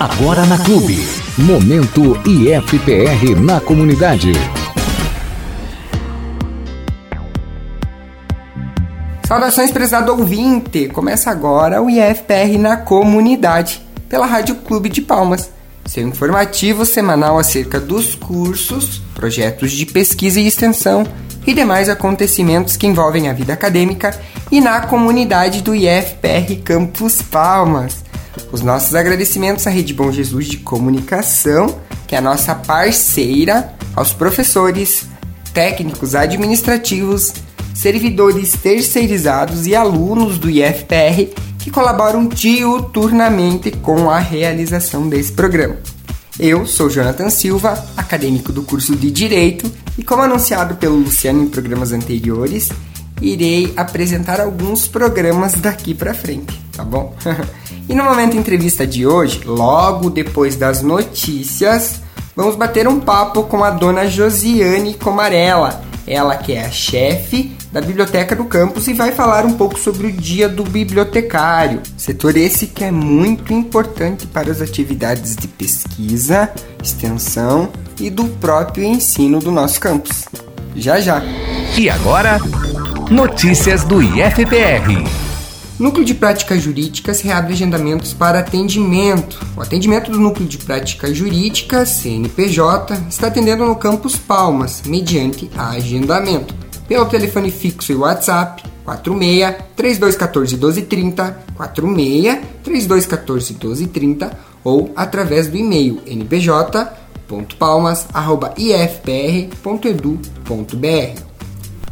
Agora na Clube. Momento IFPR na comunidade. Saudações, prezado ouvinte! Começa agora o IFPR na comunidade, pela Rádio Clube de Palmas. Seu informativo semanal acerca dos cursos, projetos de pesquisa e extensão e demais acontecimentos que envolvem a vida acadêmica e na comunidade do IFPR Campus Palmas. Os nossos agradecimentos à Rede Bom Jesus de Comunicação, que é a nossa parceira, aos professores, técnicos administrativos, servidores terceirizados e alunos do IFPR que colaboram diuturnamente com a realização desse programa. Eu sou Jonathan Silva, acadêmico do curso de Direito, e como anunciado pelo Luciano em programas anteriores, irei apresentar alguns programas daqui para frente, tá bom? e no momento entrevista de hoje, logo depois das notícias, vamos bater um papo com a dona Josiane Comarella, ela que é a chefe da biblioteca do campus e vai falar um pouco sobre o Dia do Bibliotecário, setor esse que é muito importante para as atividades de pesquisa, extensão e do próprio ensino do nosso campus. Já já. E agora, notícias do IFPR. Núcleo de Práticas Jurídicas reabre agendamentos para atendimento. O atendimento do Núcleo de Práticas Jurídicas, CNPJ, está atendendo no Campus Palmas, mediante agendamento pelo telefone fixo e WhatsApp 46 3214 1230, 46 3214 1230 ou através do e-mail npj.palmas.ifpr.edu.br.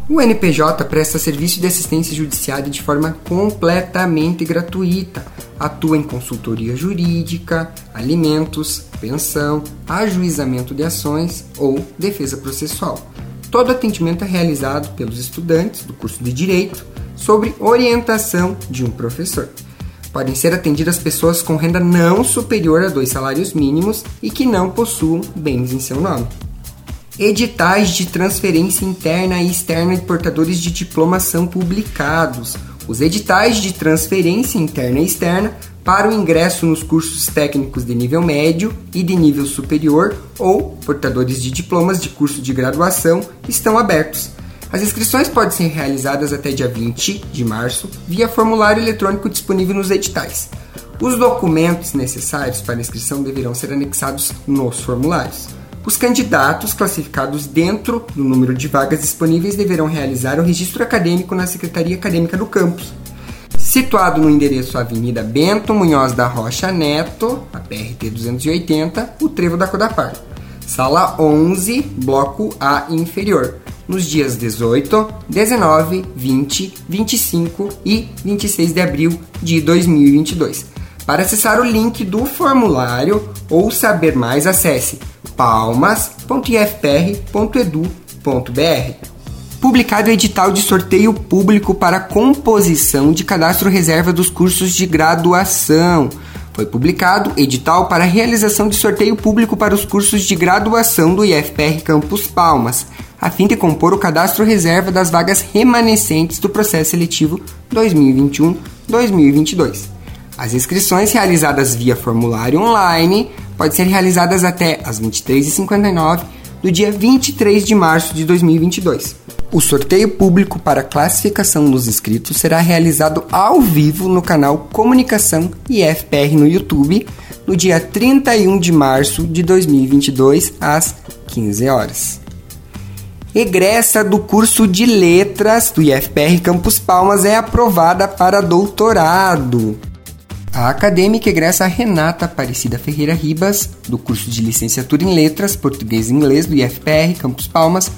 O NPJ presta serviço de assistência judiciária de forma completamente gratuita. Atua em consultoria jurídica, alimentos, pensão, ajuizamento de ações ou defesa processual. Todo atendimento é realizado pelos estudantes do curso de Direito sobre orientação de um professor. Podem ser atendidas pessoas com renda não superior a dois salários mínimos e que não possuam bens em seu nome. Editais de transferência interna e externa de portadores de diploma são publicados. Os editais de transferência interna e externa para o ingresso nos cursos técnicos de nível médio e de nível superior ou portadores de diplomas de curso de graduação estão abertos. As inscrições podem ser realizadas até dia 20 de março via formulário eletrônico disponível nos editais. Os documentos necessários para inscrição deverão ser anexados nos formulários. Os candidatos classificados dentro do número de vagas disponíveis deverão realizar o registro acadêmico na Secretaria Acadêmica do campus, situado no endereço Avenida Bento Munhoz da Rocha Neto, a PRT 280, o Trevo da Codapar. Sala 11, Bloco A inferior, nos dias 18, 19, 20, 25 e 26 de abril de 2022. Para acessar o link do formulário ou saber mais, acesse palmas.ifpr.edu.br publicado edital de sorteio público para composição de cadastro reserva dos cursos de graduação. Foi publicado edital para realização de sorteio público para os cursos de graduação do IFPR Campus Palmas, a fim de compor o cadastro reserva das vagas remanescentes do processo seletivo 2021-2022. As inscrições realizadas via formulário online podem ser realizadas até às 23h59 do dia 23 de março de 2022. O sorteio público para classificação dos inscritos será realizado ao vivo no canal Comunicação IFPR no YouTube no dia 31 de março de 2022 às 15 horas. Egressa do curso de Letras do IFPR Campus Palmas é aprovada para doutorado. A acadêmica egressa Renata Aparecida Ferreira Ribas, do curso de Licenciatura em Letras, Português e Inglês do IFPR Campus Palmas,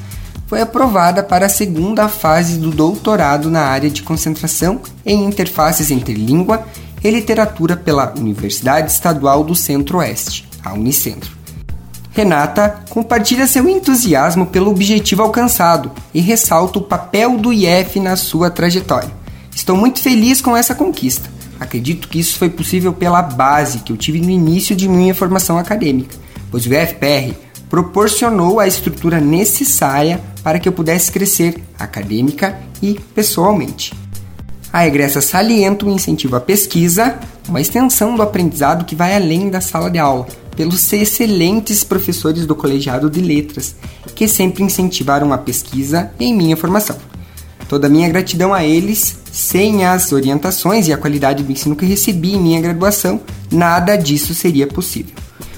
foi aprovada para a segunda fase do doutorado na área de concentração em interfaces entre língua e literatura pela Universidade Estadual do Centro-Oeste, a Unicentro. Renata compartilha seu entusiasmo pelo objetivo alcançado e ressalta o papel do IF na sua trajetória. Estou muito feliz com essa conquista. Acredito que isso foi possível pela base que eu tive no início de minha formação acadêmica, pois o IFPR proporcionou a estrutura necessária para que eu pudesse crescer acadêmica e pessoalmente. A egressa salienta o incentivo à pesquisa, uma extensão do aprendizado que vai além da sala de aula, pelos excelentes professores do Colegiado de Letras, que sempre incentivaram a pesquisa em minha formação. Toda a minha gratidão a eles, sem as orientações e a qualidade do ensino que recebi em minha graduação, nada disso seria possível.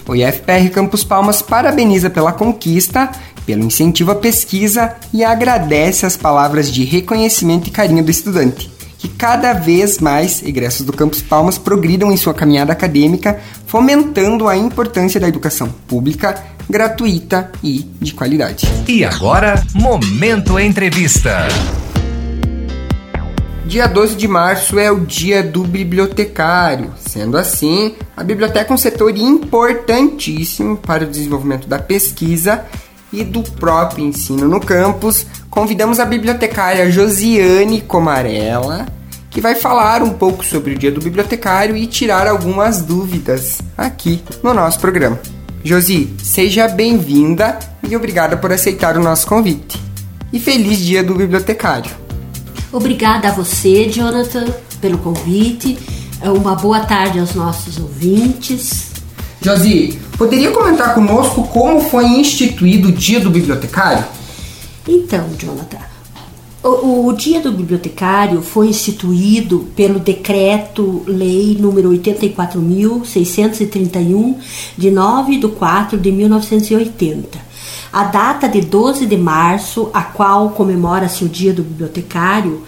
O IFPR Campus Palmas parabeniza pela conquista, pelo incentivo à pesquisa e agradece as palavras de reconhecimento e carinho do estudante que cada vez mais egressos do Campus Palmas progridam em sua caminhada acadêmica, fomentando a importância da educação pública, gratuita e de qualidade. E agora, Momento Entrevista. Dia 12 de março é o dia do bibliotecário. Sendo assim, a biblioteca é um setor importantíssimo para o desenvolvimento da pesquisa e do próprio ensino no campus, convidamos a bibliotecária Josiane Comarella, que vai falar um pouco sobre o Dia do Bibliotecário e tirar algumas dúvidas aqui no nosso programa. Josi, seja bem-vinda e obrigada por aceitar o nosso convite. E feliz Dia do Bibliotecário. Obrigada a você, Jonathan, pelo convite. Uma boa tarde aos nossos ouvintes. Josi, poderia comentar conosco como foi instituído o Dia do Bibliotecário? Então, Jonathan, o, o, Dia do Bibliotecário foi instituído pelo Decreto-Lei número 84.631, de 9 de 4 de 1980. A data de 12 de março, a qual comemora-se o Dia do Bibliotecário,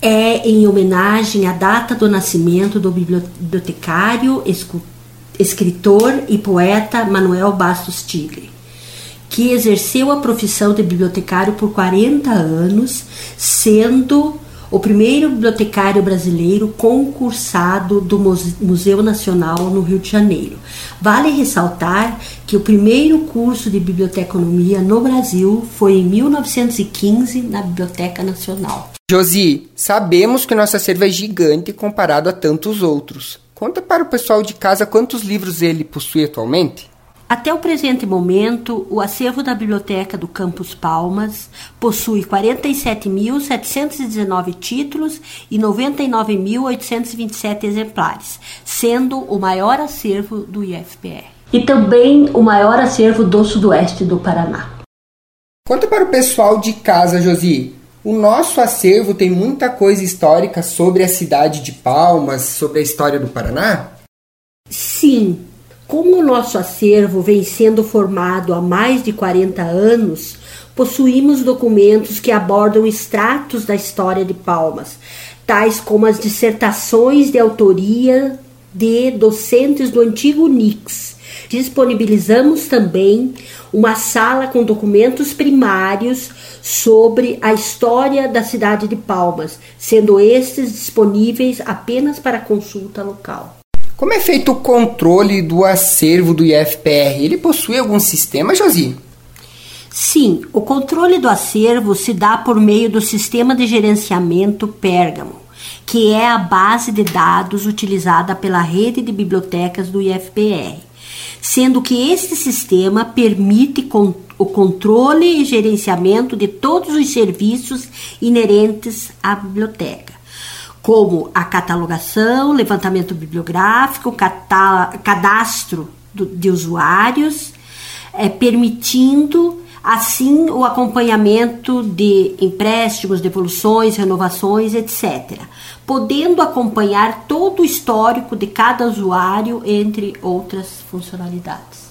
é em homenagem à data do nascimento do bibliotecário, escritor e poeta Manuel Bastos Tigre, que exerceu a profissão de bibliotecário por 40 anos, sendo o primeiro bibliotecário brasileiro concursado do Museu Nacional no Rio de Janeiro. Vale ressaltar que o primeiro curso de biblioteconomia no Brasil foi em 1915 na Biblioteca Nacional. Josi, sabemos que nosso acervo é gigante comparado a tantos outros. Conta para o pessoal de casa quantos livros ele possui atualmente. Até o presente momento, o acervo da Biblioteca do Campus Palmas possui 47.719 títulos e 99.827 exemplares, sendo o maior acervo do IFPR. E também o maior acervo do sudoeste do Paraná. Conta para o pessoal de casa, Josi, o nosso acervo tem muita coisa histórica sobre a cidade de Palmas, sobre a história do Paraná? Sim. Como o nosso acervo vem sendo formado há mais de 40 anos, possuímos documentos que abordam extratos da história de Palmas, tais como as dissertações de autoria de docentes do antigo NIX. Disponibilizamos também uma sala com documentos primários sobre a história da cidade de Palmas, sendo estes disponíveis apenas para consulta local. Como é feito o controle do acervo do IFPR? Ele possui algum sistema, Josi? Sim, o controle do acervo se dá por meio do sistema de gerenciamento Pérgamo, que é a base de dados utilizada pela rede de bibliotecas do IFPR, sendo que este sistema permite controlar o controle e gerenciamento de todos os serviços inerentes à biblioteca, como a catalogação, levantamento bibliográfico, cadastro de usuários, é, permitindo assim o acompanhamento de empréstimos, devoluções, renovações, etc., podendo acompanhar todo o histórico de cada usuário, entre outras funcionalidades.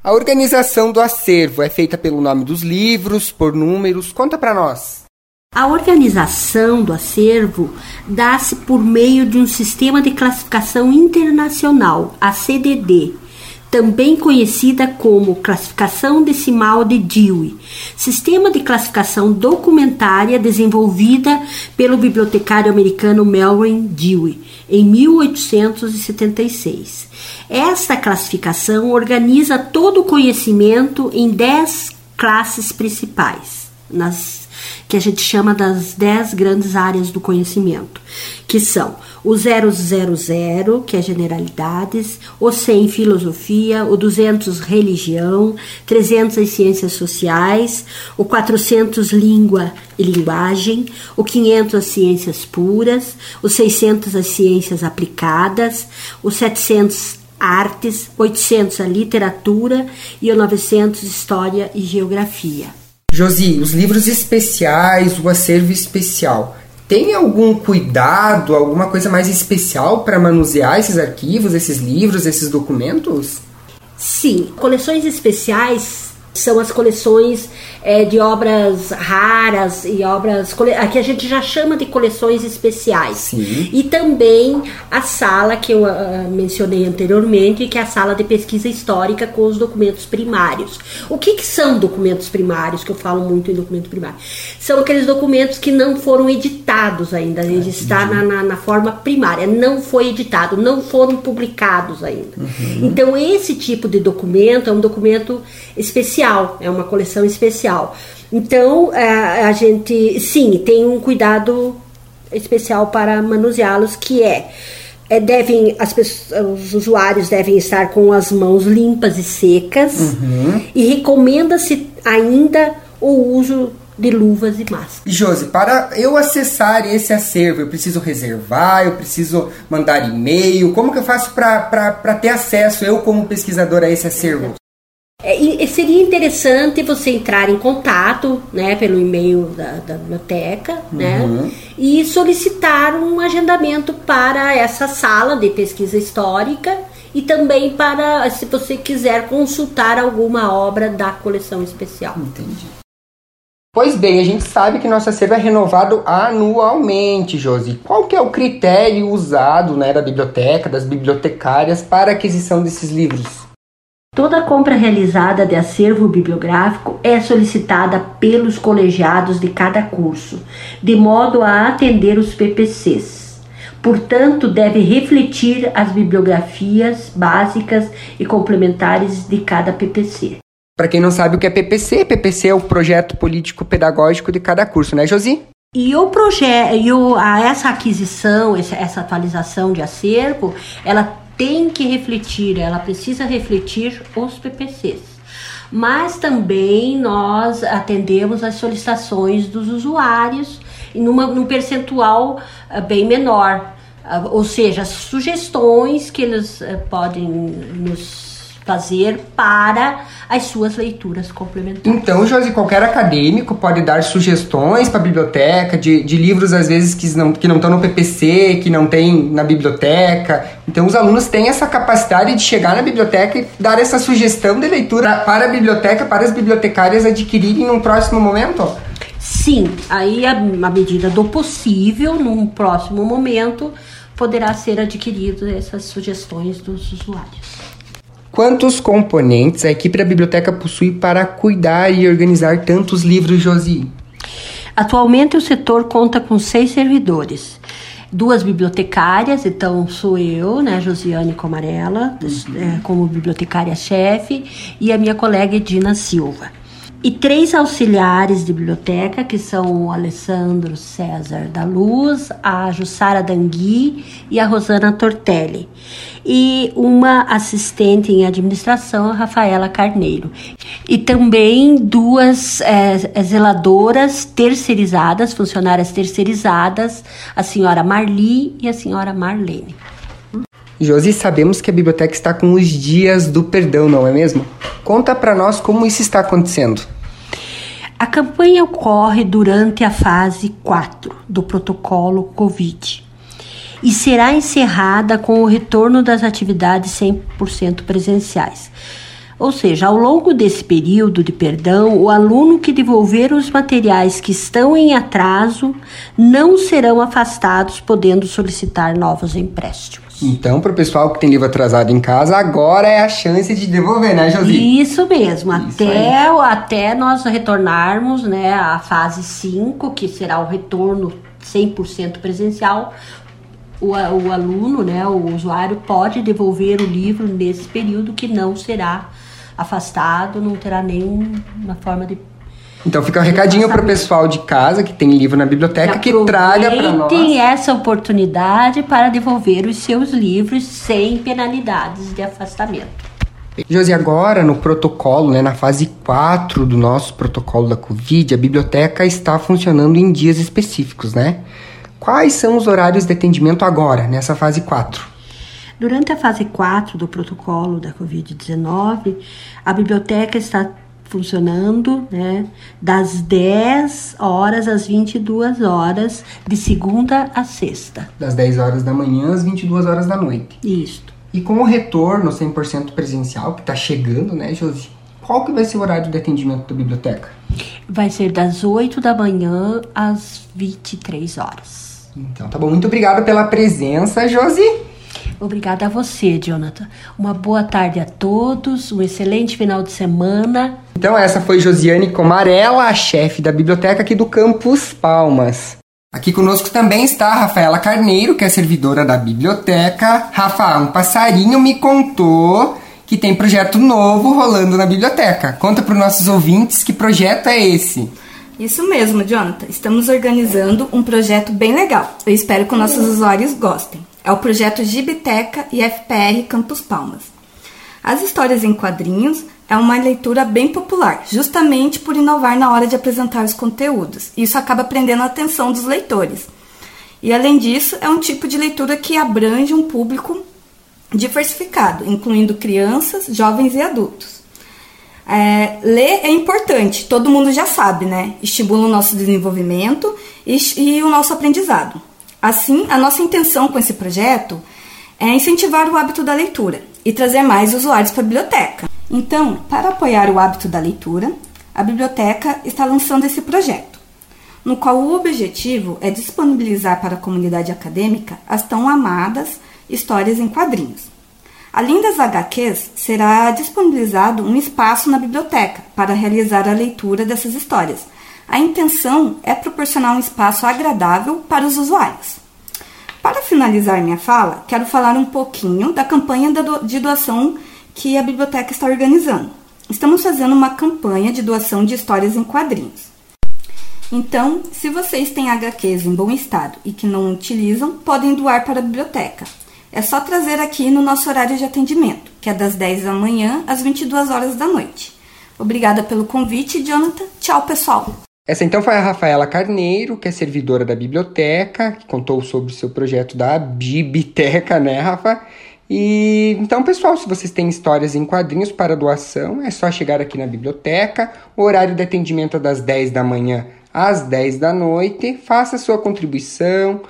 A organização do acervo é feita pelo nome dos livros, por números. Conta para nós. A organização do acervo dá-se por meio de um sistema de classificação internacional, a CDD, também conhecida como classificação decimal de Dewey, sistema de classificação documentária desenvolvida pelo bibliotecário americano Melvin Dewey em 1876. Esta classificação organiza todo o conhecimento em dez classes principais, nas que a gente chama das 10 grandes áreas do conhecimento, que são o 000, que é generalidades, o 100 filosofia, o 200 religião, 300 as ciências sociais, o 400 língua e linguagem, o 500 as ciências puras, o 600 as ciências aplicadas, o 700 artes, 800 a literatura e o 900 história e geografia. Josi, os livros especiais, o acervo especial, tem algum cuidado, alguma coisa mais especial para manusear esses arquivos, esses livros, esses documentos? Sim, coleções especiais são as coleções é, de obras raras e obras que a gente já chama de coleções especiais. Sim. E também a sala que eu uh, mencionei anteriormente, que é a sala de pesquisa histórica com os documentos primários. O que, que são documentos primários, que eu falo muito em documento primário? São aqueles documentos que não foram editados ainda, ele está na, na, na, forma primária, não foi editado, não foram publicados ainda. Uhum. Então, esse tipo de documento é um documento especial, é uma coleção especial especial. Então, a, é, a gente, sim, tem um cuidado especial para manuseá-los, que é, é devem as pessoas, os usuários devem estar com as mãos limpas e secas uhum. e recomenda-se ainda o uso de luvas e máscaras. Josi, para eu acessar esse acervo, eu preciso reservar, eu preciso mandar e-mail, como que eu faço para ter acesso, eu como pesquisador, a esse acervo? É, seria interessante você entrar em contato, né, pelo e-mail da, da biblioteca, né, uhum. né, e solicitar um agendamento para essa sala de pesquisa histórica e também para, se você quiser consultar alguma obra da coleção especial. Entendi. Pois bem, a gente sabe que nosso acervo é renovado anualmente, Josi. Qual que é o critério usado né, da biblioteca, das bibliotecárias para a aquisição desses livros? Toda compra realizada de acervo bibliográfico é solicitada pelos colegiados de cada curso, de modo a atender os PPCs. Portanto, deve refletir as bibliografias básicas e complementares de cada PPC. Para quem não sabe o que é PPC, PPC é o projeto político pedagógico de cada curso, né, Josi? E o projeto, essa aquisição, essa atualização de acervo, ela tem que refletir, ela precisa refletir os PPCs. Mas também nós atendemos as solicitações dos usuários numa, num percentual uh, bem menor. Uh, ou seja, sugestões que eles uh, podem nos fazer para as suas leituras complementares. Então, Josi, qualquer acadêmico pode dar sugestões para a biblioteca de, de livros, às vezes, que não, que não estão no PPC, que não tem na biblioteca. Então, os alunos têm essa capacidade de chegar na biblioteca e dar essa sugestão de leitura para a biblioteca, para as bibliotecárias adquirirem num próximo momento? Sim, aí, à medida do possível, num próximo momento, poderá ser adquirido essas sugestões dos usuários. Quantos componentes a equipe da biblioteca possui para cuidar e organizar tantos livros, Josi? Atualmente o setor conta com seis servidores. Duas bibliotecárias, então sou eu, né, Josiane Comarela, uhum. é, como bibliotecária-chefe, e a minha colega Edina Silva e três auxiliares de biblioteca, que são o Alessandro César da Luz, a Jussara Dangui e a Rosana Tortelli. E uma assistente em administração, a Rafaela Carneiro. E também duas é, zeladoras terceirizadas, funcionárias terceirizadas, a senhora Marli e a senhora Marlene. Josi, sabemos que a biblioteca está com os dias do perdão, não é mesmo? Conta para nós como isso está acontecendo. A campanha ocorre durante a fase 4 do protocolo Covid e será encerrada com o retorno das atividades 100% presenciais. Ou seja, ao longo desse período de perdão, o aluno que devolver os materiais que estão em atraso não serão afastados, podendo solicitar novos empréstimos. Então, para o pessoal que tem livro atrasado em casa, agora é a chance de devolver, né, Josi? Isso mesmo, Isso até, até nós retornarmos né, à fase 5, que será o retorno 100% presencial, o, o aluno, né, o usuário, pode devolver o livro nesse período que não será afastado, não terá nenhuma forma de Então fica um recadinho para o pessoal de casa que tem livro na biblioteca que, que traga para nós. Tem essa oportunidade para devolver os seus livros sem penalidades de afastamento. Josi, agora no protocolo, né, na fase 4 do nosso protocolo da Covid, a biblioteca está funcionando em dias específicos, né? Quais são os horários de atendimento agora, nessa fase 4? Durante a fase 4 do protocolo da Covid-19, a biblioteca está funcionando né, das 10 horas às 22 horas, de segunda a sexta. Das 10 horas da manhã às 22 horas da noite. Isso. E com o retorno 100% presencial, que está chegando, né, Josi? Qual que vai ser o horário de atendimento da biblioteca? Vai ser das 8 da manhã às 23 horas. Então, tá bom. Muito obrigado pela presença, Josi. Obrigada a você, Jonathan. Uma boa tarde a todos, um excelente final de semana. Então, essa foi Josiane Comarela, a chefe da biblioteca aqui do Campus Palmas. Aqui conosco também está a Rafaela Carneiro, que é servidora da biblioteca. Rafa, um passarinho me contou que tem projeto novo rolando na biblioteca. Conta para os nossos ouvintes que projeto é esse. Isso mesmo, Jonathan. Estamos organizando um projeto bem legal. Eu espero que nossos usuários gostem. É o projeto Gibiteca e FPR Campus Palmas. As histórias em quadrinhos é uma leitura bem popular, justamente por inovar na hora de apresentar os conteúdos. Isso acaba prendendo a atenção dos leitores. E além disso, é um tipo de leitura que abrange um público diversificado, incluindo crianças, jovens e adultos. É, ler é importante, todo mundo já sabe, né? Estimula o nosso desenvolvimento e, e o nosso aprendizado. Assim, a nossa intenção com esse projeto é incentivar o hábito da leitura e trazer mais usuários para a biblioteca. Então, para apoiar o hábito da leitura, a biblioteca está lançando esse projeto, no qual o objetivo é disponibilizar para a comunidade acadêmica as tão amadas histórias em quadrinhos. Além das HQs, será disponibilizado um espaço na biblioteca para realizar a leitura dessas histórias. A intenção é proporcionar um espaço agradável para os usuários. Para finalizar minha fala, quero falar um pouquinho da campanha de doação que a biblioteca está organizando. Estamos fazendo uma campanha de doação de histórias em quadrinhos. Então, se vocês têm HQs em bom estado e que não utilizam, podem doar para a biblioteca. É só trazer aqui no nosso horário de atendimento, que é das 10 da manhã às 22 horas da noite. Obrigada pelo convite, Jonathan. Tchau, pessoal. Essa então foi a Rafaela Carneiro, que é servidora da biblioteca, que contou sobre o seu projeto da Bibiteca, né, Rafa? E então, pessoal, se vocês têm histórias em quadrinhos para doação, é só chegar aqui na biblioteca. O horário de atendimento é das 10 da manhã às 10 da noite. Faça sua contribuição.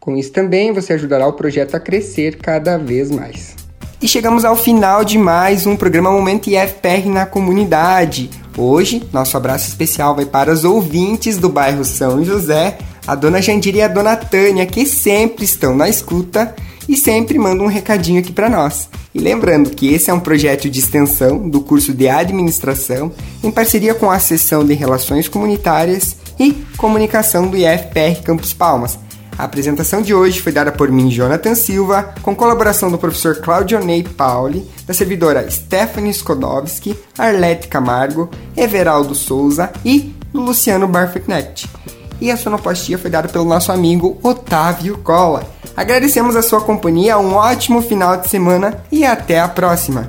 Com isso também você ajudará o projeto a crescer cada vez mais. E chegamos ao final de mais um programa Momento IFPR na comunidade. Hoje, nosso abraço especial vai para os ouvintes do bairro São José, a dona Jandira e a dona Tânia, que sempre estão na escuta e sempre manda um recadinho aqui para nós. E lembrando que esse é um projeto de extensão do curso de administração em parceria com a seção de Relações Comunitárias e Comunicação do IFPR Campus Palmas. A apresentação de hoje foi dada por mim, Jonathan Silva, com colaboração do professor Claudionei Pauli, da servidora Stephanie Skodowski, Arlete Camargo, Everaldo Souza e Luciano Barfetnet. E a sonoplastia foi dada pelo nosso amigo Otávio Cola. Agradecemos a sua companhia, um ótimo final de semana e até a próxima.